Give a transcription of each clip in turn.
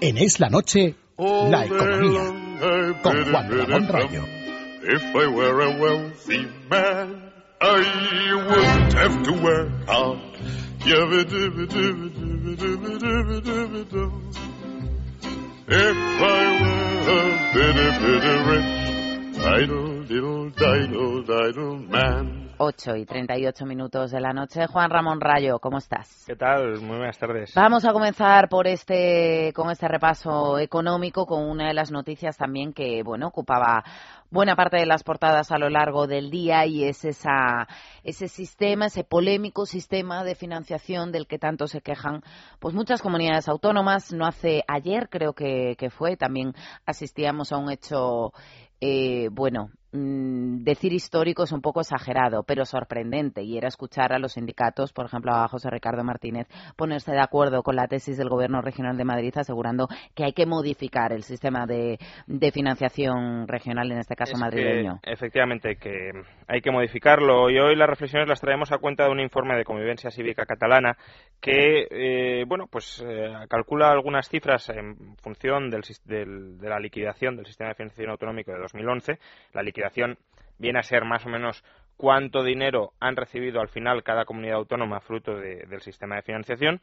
En Es la Noche, la economía, con Juan Ramón Rayo. If I were a wealthy man, I wouldn't have to work hard. If I were a bitty, bitty rich, idle, diddle, diddle, diddle man. 8 y 38 minutos de la noche. Juan Ramón Rayo, ¿cómo estás? ¿Qué tal? Muy buenas tardes. Vamos a comenzar por este, con este repaso económico, con una de las noticias también que, bueno, ocupaba buena parte de las portadas a lo largo del día y es esa, ese sistema, ese polémico sistema de financiación del que tanto se quejan pues muchas comunidades autónomas. No hace ayer, creo que, que fue, también asistíamos a un hecho, eh, bueno, Mm, decir histórico es un poco exagerado, pero sorprendente. Y era escuchar a los sindicatos, por ejemplo, a José Ricardo Martínez, ponerse de acuerdo con la tesis del Gobierno Regional de Madrid, asegurando que hay que modificar el sistema de, financiación regional, en este caso madrileño. efectivamente, que hay que modificarlo. Y hoy las reflexiones las traemos a cuenta de un informe de convivencia cívica catalana que, eh, bueno, pues eh, calcula algunas cifras en función del, de la liquidación del sistema de financiación autonómico de 2011. La liquidación viene a ser más o menos cuánto dinero han recibido al final cada comunidad autónoma fruto del sistema de financiación.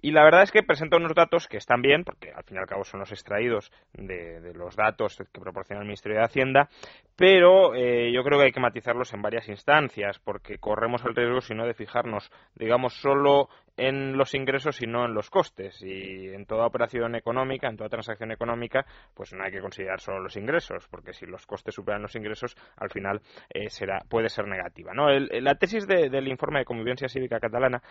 Y la verdad es que presenta unos datos que están bien, porque al fin y al cabo son los extraídos de, los datos que proporciona el Ministerio de Hacienda, pero eh, yo creo que hay que matizarlos en varias instancias, porque corremos el riesgo, si no, de fijarnos, digamos, solo en los ingresos y no en los costes. Y en toda operación económica, en toda transacción económica, pues no hay que considerar solo los ingresos, porque si los costes superan los ingresos, al final eh, será, puede ser negativa. ¿no? la tesis del informe de convivencia cívica catalana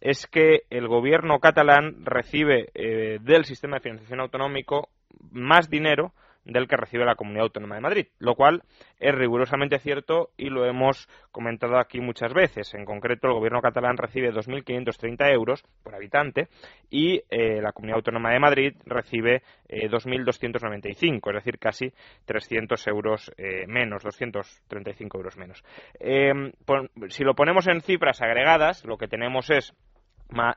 es que el gobierno catalán recibe eh, del sistema de financiación autonómico más dinero del que recibe la Comunidad Autónoma de Madrid, lo cual es rigurosamente cierto y lo hemos comentado aquí muchas veces. En concreto, el gobierno catalán recibe 2.530 euros por habitante y eh, la Comunidad Autónoma de Madrid recibe 2.295, eh, es decir, casi 300 euros eh, menos, 235 euros menos. si lo ponemos en cifras agregadas, lo que tenemos es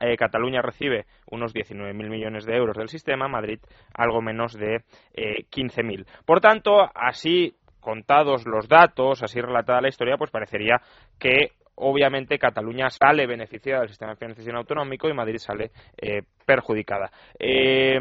eh, Cataluña recibe unos 19.000 millones de euros del sistema, Madrid algo menos de eh, 15.000. Por tanto, así contados los datos, así relatada la historia, pues parecería que obviamente Cataluña sale beneficiada del sistema de financiación autonómico y Madrid sale eh, perjudicada. Eh,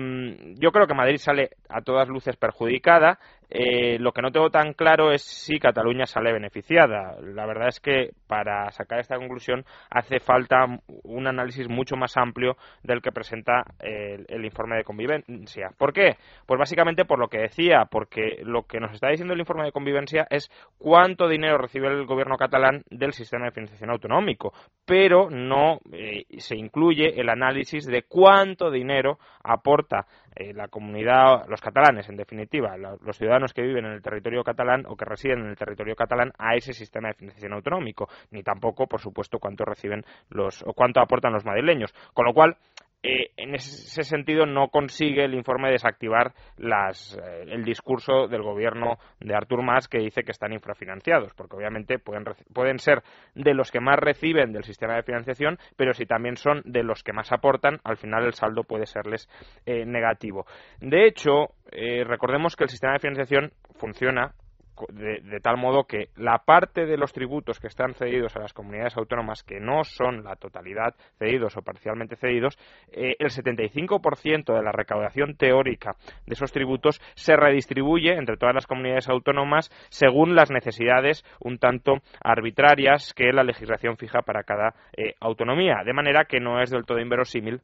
yo creo que Madrid sale a todas luces perjudicada. Eh, lo que no tengo tan claro es si Cataluña sale beneficiada. La verdad es que para sacar esta conclusión hace falta un análisis mucho más amplio del que presenta el, informe de convivencia. ¿Por qué? Pues básicamente por lo que decía, porque lo que nos está diciendo el informe de convivencia es cuánto dinero recibe el gobierno catalán del sistema de financiación autonómico, pero no eh, se incluye el análisis de cuánto dinero aporta eh, la comunidad, los catalanes, en definitiva, los ciudadanos que viven en el territorio catalán o que residen en el territorio catalán a ese sistema de financiación autonómico, ni tampoco, por supuesto, cuánto reciben los o cuánto aportan los madrileños. Con lo cual, eh, en ese sentido no consigue el informe desactivar las, eh, el discurso del gobierno de Artur Mas que dice que están infrafinanciados, porque obviamente pueden, pueden ser de los que más reciben del sistema de financiación, pero si también son de los que más aportan, al final el saldo puede serles eh, negativo. De hecho, recordemos que el sistema de financiación funciona de, tal modo que la parte de los tributos que están cedidos a las comunidades autónomas, que no son la totalidad cedidos o parcialmente cedidos, eh, el 75% de la recaudación teórica de esos tributos se redistribuye entre todas las comunidades autónomas según las necesidades un tanto arbitrarias que la legislación fija para cada eh, autonomía, de manera que no es del todo inverosímil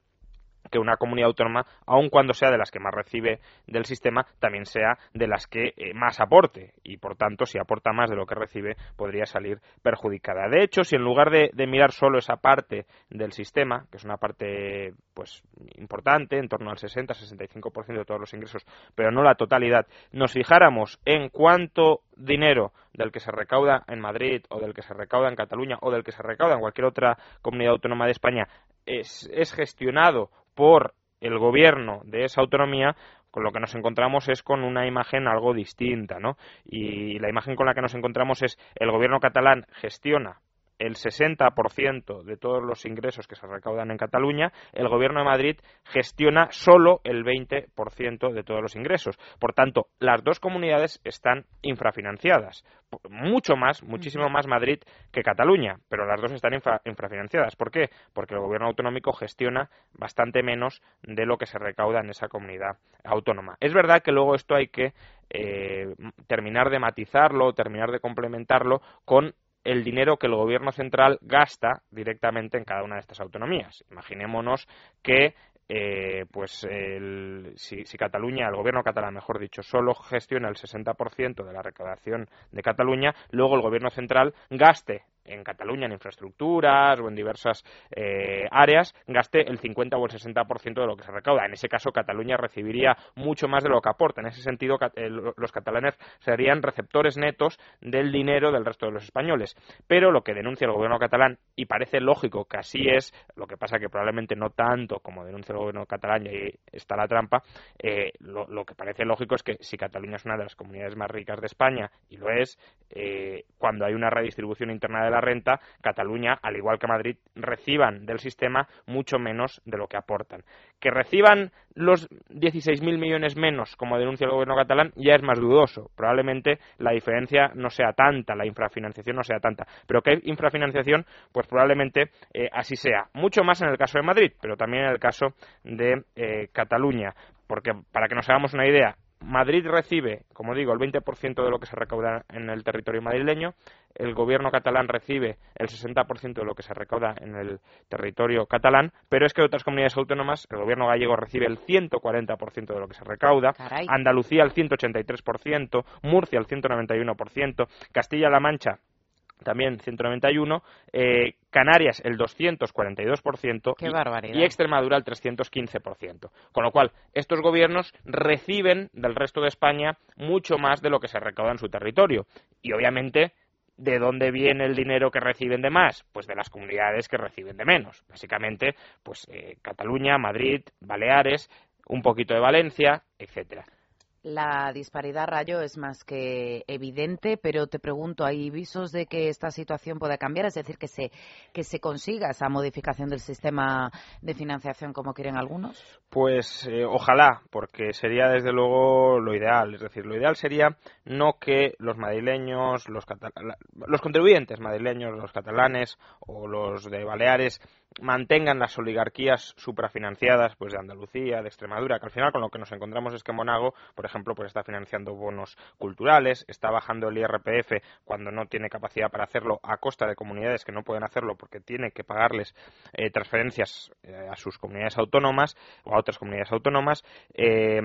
que una comunidad autónoma, aun cuando sea de las que más recibe del sistema, también sea de las que eh, más aporte y, por tanto, si aporta más de lo que recibe, podría salir perjudicada. De hecho, si en lugar de, mirar solo esa parte del sistema, que es una parte pues importante, en torno al 60-65% de todos los ingresos, pero no la totalidad, nos fijáramos en cuánto dinero del que se recauda en Madrid o del que se recauda en Cataluña o del que se recauda en cualquier otra comunidad autónoma de España es, es gestionado por el gobierno de esa autonomía, con lo que nos encontramos es con una imagen algo distinta, ¿no? Y la imagen con la que nos encontramos es el gobierno catalán gestiona el 60% de todos los ingresos que se recaudan en Cataluña, el Gobierno de Madrid gestiona solo el 20% de todos los ingresos. Por tanto, las dos comunidades están infrafinanciadas. Mucho más, muchísimo más Madrid que Cataluña, pero las dos están infrafinanciadas. ¿Por qué? Porque el Gobierno autonómico gestiona bastante menos de lo que se recauda en esa comunidad autónoma. Es verdad que luego esto hay que eh, terminar de matizarlo, terminar de complementarlo con el dinero que el gobierno central gasta directamente en cada una de estas autonomías. Imaginémonos que eh, pues el, si, si, Cataluña, el gobierno catalán, mejor dicho, solo gestiona el 60% de la recaudación de Cataluña, luego el gobierno central gaste en Cataluña en infraestructuras o en diversas eh, áreas gaste el 50 o el 60% de lo que se recauda. En ese caso, Cataluña recibiría mucho más de lo que aporta. En ese sentido, eh, los catalanes serían receptores netos del dinero del resto de los españoles. Pero lo que denuncia el gobierno catalán, y parece lógico que así es, lo que pasa que probablemente no tanto como denuncia el gobierno catalán, y ahí está la trampa, eh, lo, que parece lógico es que si Cataluña es una de las comunidades más ricas de España, y lo es, cuando hay una redistribución interna de la renta, Cataluña, al igual que Madrid, reciban del sistema mucho menos de lo que aportan. Que reciban los 16.000 millones menos, como denuncia el gobierno catalán, ya es más dudoso. Probablemente la diferencia no sea tanta, la infrafinanciación no sea tanta. Pero que hay infrafinanciación, pues probablemente eh, así sea. Mucho más en el caso de Madrid, pero también en el caso de eh, Cataluña. Porque, para que nos hagamos una idea, Madrid recibe, como digo, el 20% de lo que se recauda en el territorio madrileño, el gobierno catalán recibe el 60% de lo que se recauda en el territorio catalán, pero es que otras comunidades autónomas, el gobierno gallego recibe el 140% de lo que se recauda, Andalucía el 183%, Murcia el 191%, Castilla-La Mancha también 191, eh, Canarias el 242% y, y, Extremadura el 315%. Con lo cual, estos gobiernos reciben del resto de España mucho más de lo que se recauda en su territorio. Y obviamente, ¿de dónde viene el dinero que reciben de más? Pues de las comunidades que reciben de menos. Básicamente, pues eh, Cataluña, Madrid, Baleares, un poquito de Valencia, etcétera. La disparidad, Rayo, es más que evidente, pero te pregunto, ¿hay visos de que esta situación pueda cambiar? Es decir, que se, que se consiga esa modificación del sistema de financiación como quieren algunos. Pues eh, ojalá, porque sería desde luego lo ideal. Es decir, lo ideal sería no que los madrileños, los, los contribuyentes madrileños, los catalanes o los de Baleares mantengan las oligarquías suprafinanciadas pues de Andalucía, de Extremadura, que al final con lo que nos encontramos es que Monago, por ejemplo, pues está financiando bonos culturales, está bajando el IRPF cuando no tiene capacidad para hacerlo a costa de comunidades que no pueden hacerlo porque tiene que pagarles eh, transferencias eh, a sus comunidades autónomas o a otras comunidades autónomas. Eh,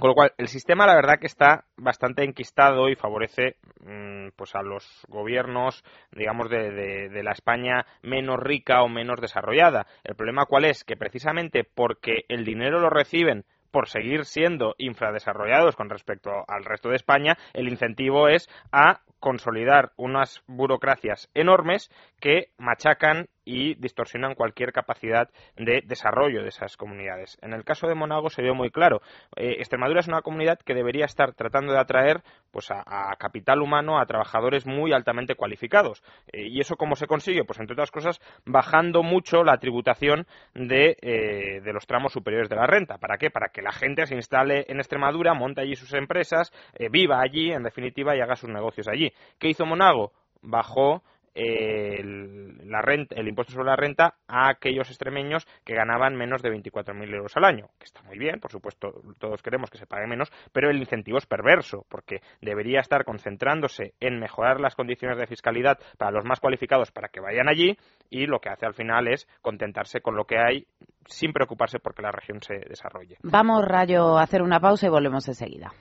con lo cual, el sistema, la verdad, que está bastante enquistado y favorece mm, pues a los gobiernos, digamos, de, de, la España menos rica o menos desarrollada. El problema, ¿cuál es? Que precisamente porque el dinero lo reciben por seguir siendo infradesarrollados con respecto al resto de España, el incentivo es a consolidar unas burocracias enormes que machacan y distorsionan cualquier capacidad de desarrollo de esas comunidades. En el caso de Monago se vio muy claro. Eh, Extremadura es una comunidad que debería estar tratando de atraer pues, a, capital humano, a trabajadores muy altamente cualificados. Eh, ¿Y eso cómo se consigue? Pues entre otras cosas, bajando mucho la tributación de, eh, de los tramos superiores de la renta. ¿Para qué? Para que la gente se instale en Extremadura, monte allí sus empresas, viva allí, en definitiva, y haga sus negocios allí. ¿Qué hizo Monago? Bajó el, la renta, el impuesto sobre la renta a aquellos extremeños que ganaban menos de 24.000 euros al año, que está muy bien, por supuesto, todos queremos que se pague menos, pero el incentivo es perverso, porque debería estar concentrándose en mejorar las condiciones de fiscalidad para los más cualificados para que vayan allí y lo que hace al final es contentarse con lo que hay sin preocuparse porque la región se desarrolle. Vamos, Rayo, a hacer una pausa y volvemos enseguida.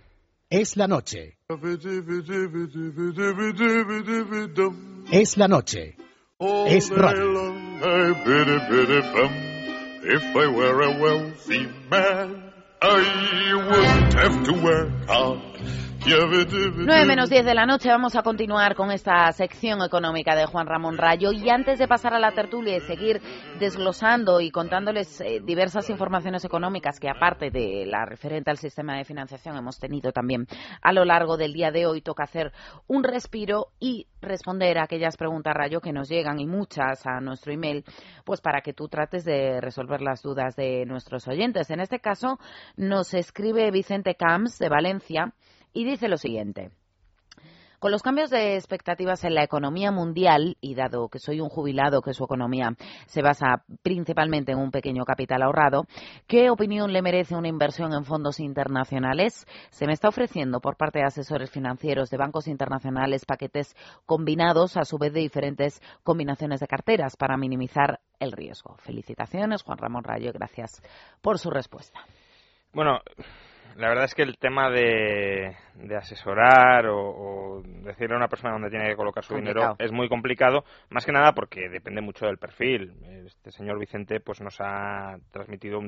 Es la noche. Es la noche. Es radio. If I were a wealthy man, I wouldn't have to work hard. 9 menos 10 de la noche vamos a continuar con esta sección económica de Juan Ramón Rayo y antes de pasar a la tertulia y seguir desglosando y contándoles eh, diversas informaciones económicas que aparte de la referente al sistema de financiación hemos tenido también a lo largo del día de hoy toca hacer un respiro y responder a aquellas preguntas Rayo que nos llegan y muchas a nuestro email pues para que tú trates de resolver las dudas de nuestros oyentes. En este caso nos escribe Vicente Camps de Valencia y dice lo siguiente. Con los cambios de expectativas en la economía mundial, y dado que soy un jubilado que su economía se basa principalmente en un pequeño capital ahorrado, ¿qué opinión le merece una inversión en fondos internacionales? Se me está ofreciendo por parte de asesores financieros de bancos internacionales paquetes combinados, a su vez de diferentes combinaciones de carteras para minimizar el riesgo. Felicitaciones, Juan Ramón Rayo, gracias por su respuesta. Bueno, la verdad es que el tema de, asesorar o, decirle a una persona dónde tiene que colocar su dinero es muy complicado, más que nada porque depende mucho del perfil. Este señor Vicente pues nos ha transmitido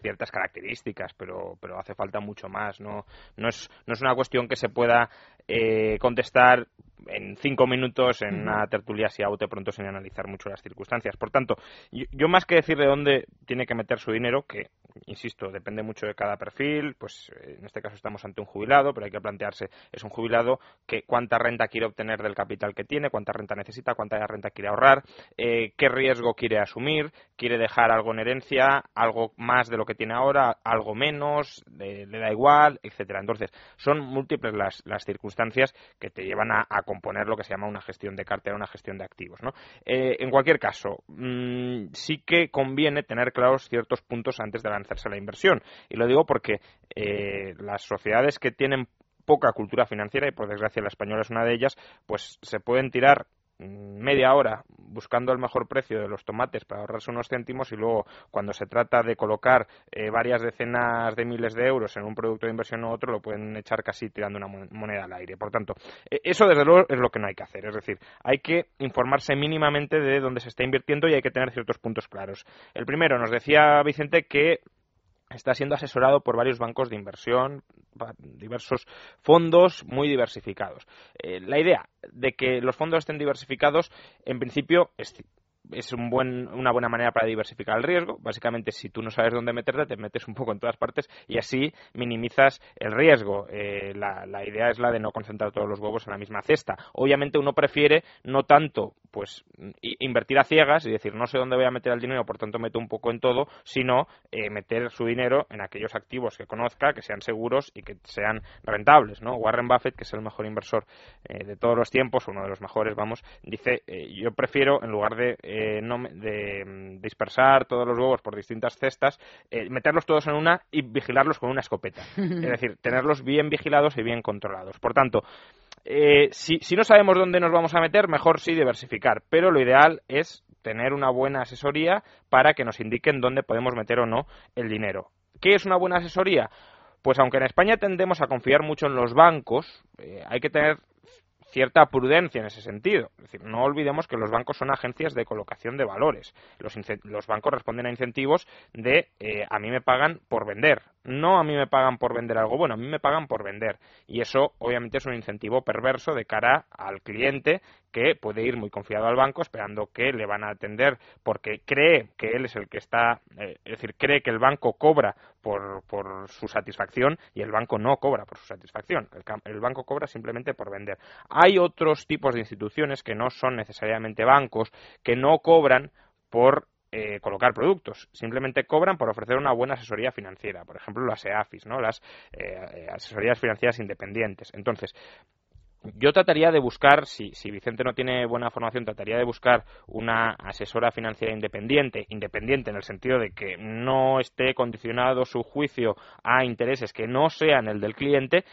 ciertas características, pero, pero hace falta mucho más. No, no, es, no es una cuestión que se pueda eh, contestar en cinco minutos en una tertulia así a bote pronto sin analizar mucho las circunstancias. Por tanto, yo, más que decir de dónde tiene que meter su dinero, que, insisto, depende mucho de cada perfil, pues eh, en este caso estamos ante un jubilado, pero hay que plantearse, es un jubilado, que cuánta renta quiere obtener del capital que tiene, cuánta renta necesita, cuánta renta quiere ahorrar, eh, qué riesgo quiere asumir, quiere dejar algo en herencia, algo más de lo que tiene ahora, algo menos, le da igual, etcétera. Entonces, son múltiples las, las circunstancias que te llevan a, a componer lo que se llama una gestión de cartera, una gestión de activos. ¿no? Eh, en cualquier caso, mm, sí que conviene tener claros ciertos puntos antes de lanzarse a la inversión. Y lo digo porque eh, las sociedades que tienen poca cultura financiera, y por desgracia la española es una de ellas, pues se pueden tirar media hora buscando el mejor precio de los tomates para ahorrarse unos céntimos y luego cuando se trata de colocar eh, varias decenas de miles de euros en un producto de inversión u otro lo pueden echar casi tirando una moneda al aire. Por tanto, e, eso desde luego es lo que no hay que hacer. Es decir, hay que informarse mínimamente de dónde se está invirtiendo y hay que tener ciertos puntos claros. El primero, nos decía Vicente que está siendo asesorado por varios bancos de inversión, diversos fondos muy diversificados. Eh, la idea de que los fondos estén diversificados, en principio, es es un buen, una buena manera para diversificar el riesgo. Básicamente, si tú no sabes dónde meterte, te metes un poco en todas partes y así minimizas el riesgo. Eh, la, la, idea es la de no concentrar todos los huevos en la misma cesta. Obviamente, uno prefiere no tanto pues invertir a ciegas y decir no sé dónde voy a meter el dinero, por tanto meto un poco en todo, sino eh, meter su dinero en aquellos activos que conozca, que sean seguros y que sean rentables. ¿no? Warren Buffett, que es el mejor inversor eh, de todos los tiempos, uno de los mejores, vamos, dice yo prefiero en lugar de eh, no, de mm, dispersar todos los huevos por distintas cestas, eh, meterlos todos en una y vigilarlos con una escopeta. es decir, tenerlos bien vigilados y bien controlados. Por tanto, eh, si, si no sabemos dónde nos vamos a meter, mejor sí diversificar, pero lo ideal es tener una buena asesoría para que nos indiquen dónde podemos meter o no el dinero. ¿Qué es una buena asesoría? Pues aunque en España tendemos a confiar mucho en los bancos, hay que tener cierta prudencia en ese sentido. Es decir, no olvidemos que los bancos son agencias de colocación de valores. Los, los bancos responden a incentivos de eh, a mí me pagan por vender, no a mí me pagan por vender algo bueno, a mí me pagan por vender. Y eso obviamente es un incentivo perverso de cara al cliente que puede ir muy confiado al banco esperando que le van a atender porque cree que él es el que está, eh, es decir, cree que el banco cobra por, por, su satisfacción y el banco no cobra por su satisfacción. El, banco cobra simplemente por vender. Hay otros tipos de instituciones que no son necesariamente bancos, que no cobran por eh, colocar productos, simplemente cobran por ofrecer una buena asesoría financiera, por ejemplo las EAFIS, ¿no? las eh, asesorías financieras independientes. Entonces, yo trataría de buscar, si, si, Vicente no tiene buena formación, trataría de buscar una asesora financiera independiente, independiente en el sentido de que no esté condicionado su juicio a intereses que no sean el del cliente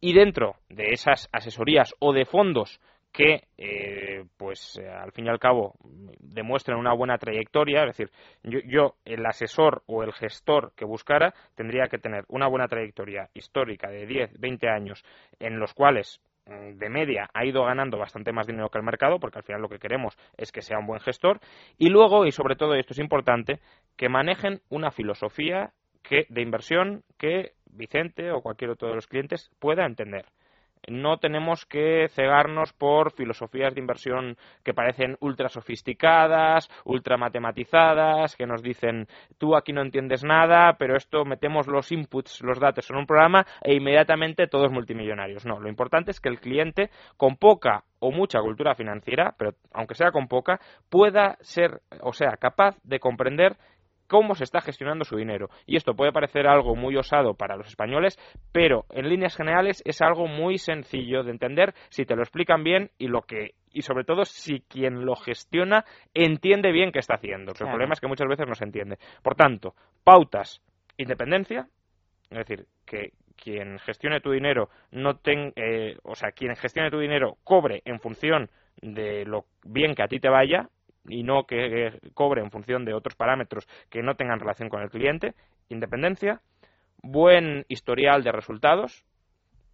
y dentro de esas asesorías o de fondos que, eh, pues, al fin y al cabo, demuestren una buena trayectoria. Es decir, yo, yo, el asesor o el gestor que buscara, tendría que tener una buena trayectoria histórica de 10, 20 años, en los cuales de media ha ido ganando bastante más dinero que el mercado, porque al final lo que queremos es que sea un buen gestor, y luego, y sobre todo, y esto es importante, que manejen una filosofía que, de inversión que Vicente o cualquier otro de los clientes pueda entender no tenemos que cegarnos por filosofías de inversión que parecen ultra sofisticadas, ultra matematizadas, que nos dicen tú aquí no entiendes nada, pero esto metemos los inputs, los datos en un programa e inmediatamente todos multimillonarios. No, lo importante es que el cliente con poca o mucha cultura financiera, pero aunque sea con poca, pueda ser o sea capaz de comprender cómo se está gestionando su dinero. Y esto puede parecer algo muy osado para los españoles, pero en líneas generales es algo muy sencillo de entender si te lo explican bien y lo que y sobre todo si quien lo gestiona entiende bien qué está haciendo. El problema es que muchas veces no se entiende. Por tanto, pautas, independencia, es decir, que quien gestione tu dinero no ten, eh, o sea, quien gestione tu dinero cobre en función de lo bien que a ti te vaya y no que cobre en función de otros parámetros que no tengan relación con el cliente, independencia, buen historial de resultados,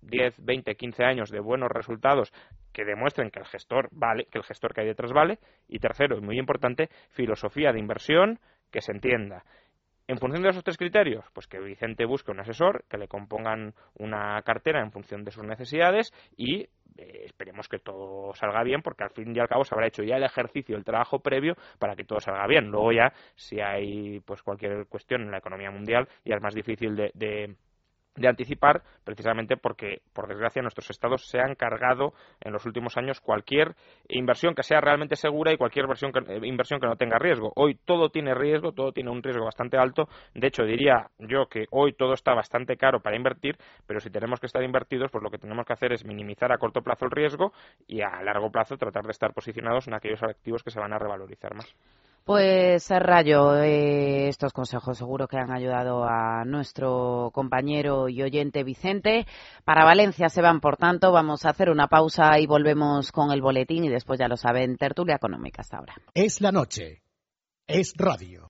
10, 20, 15 años de buenos resultados que demuestren que el gestor vale, que el gestor que hay detrás vale, y tercero, y muy importante, filosofía de inversión que se entienda. En función de esos tres criterios, pues que Vicente busque un asesor, que le compongan una cartera en función de sus necesidades y eh, esperemos que todo salga bien, porque al fin y al cabo se habrá hecho ya el ejercicio, el trabajo previo para que todo salga bien. Luego ya, si hay pues cualquier cuestión en la economía mundial, ya es más difícil de de anticipar precisamente porque, por desgracia, nuestros estados se han cargado en los últimos años cualquier inversión que sea realmente segura y cualquier inversión que, eh, inversión que no tenga riesgo. Hoy todo tiene riesgo, todo tiene un riesgo bastante alto. De hecho, diría yo que hoy todo está bastante caro para invertir, pero si tenemos que estar invertidos, pues lo que tenemos que hacer es minimizar a corto plazo el riesgo y a largo plazo tratar de estar posicionados en aquellos activos que se van a revalorizar más. Pues Rayo, eh, estos consejos seguro que han ayudado a nuestro compañero y oyente Vicente. Para Valencia se van, por tanto, vamos a hacer una pausa y volvemos con el boletín y después ya lo saben, tertulia económica hasta ahora. Es la noche, es radio.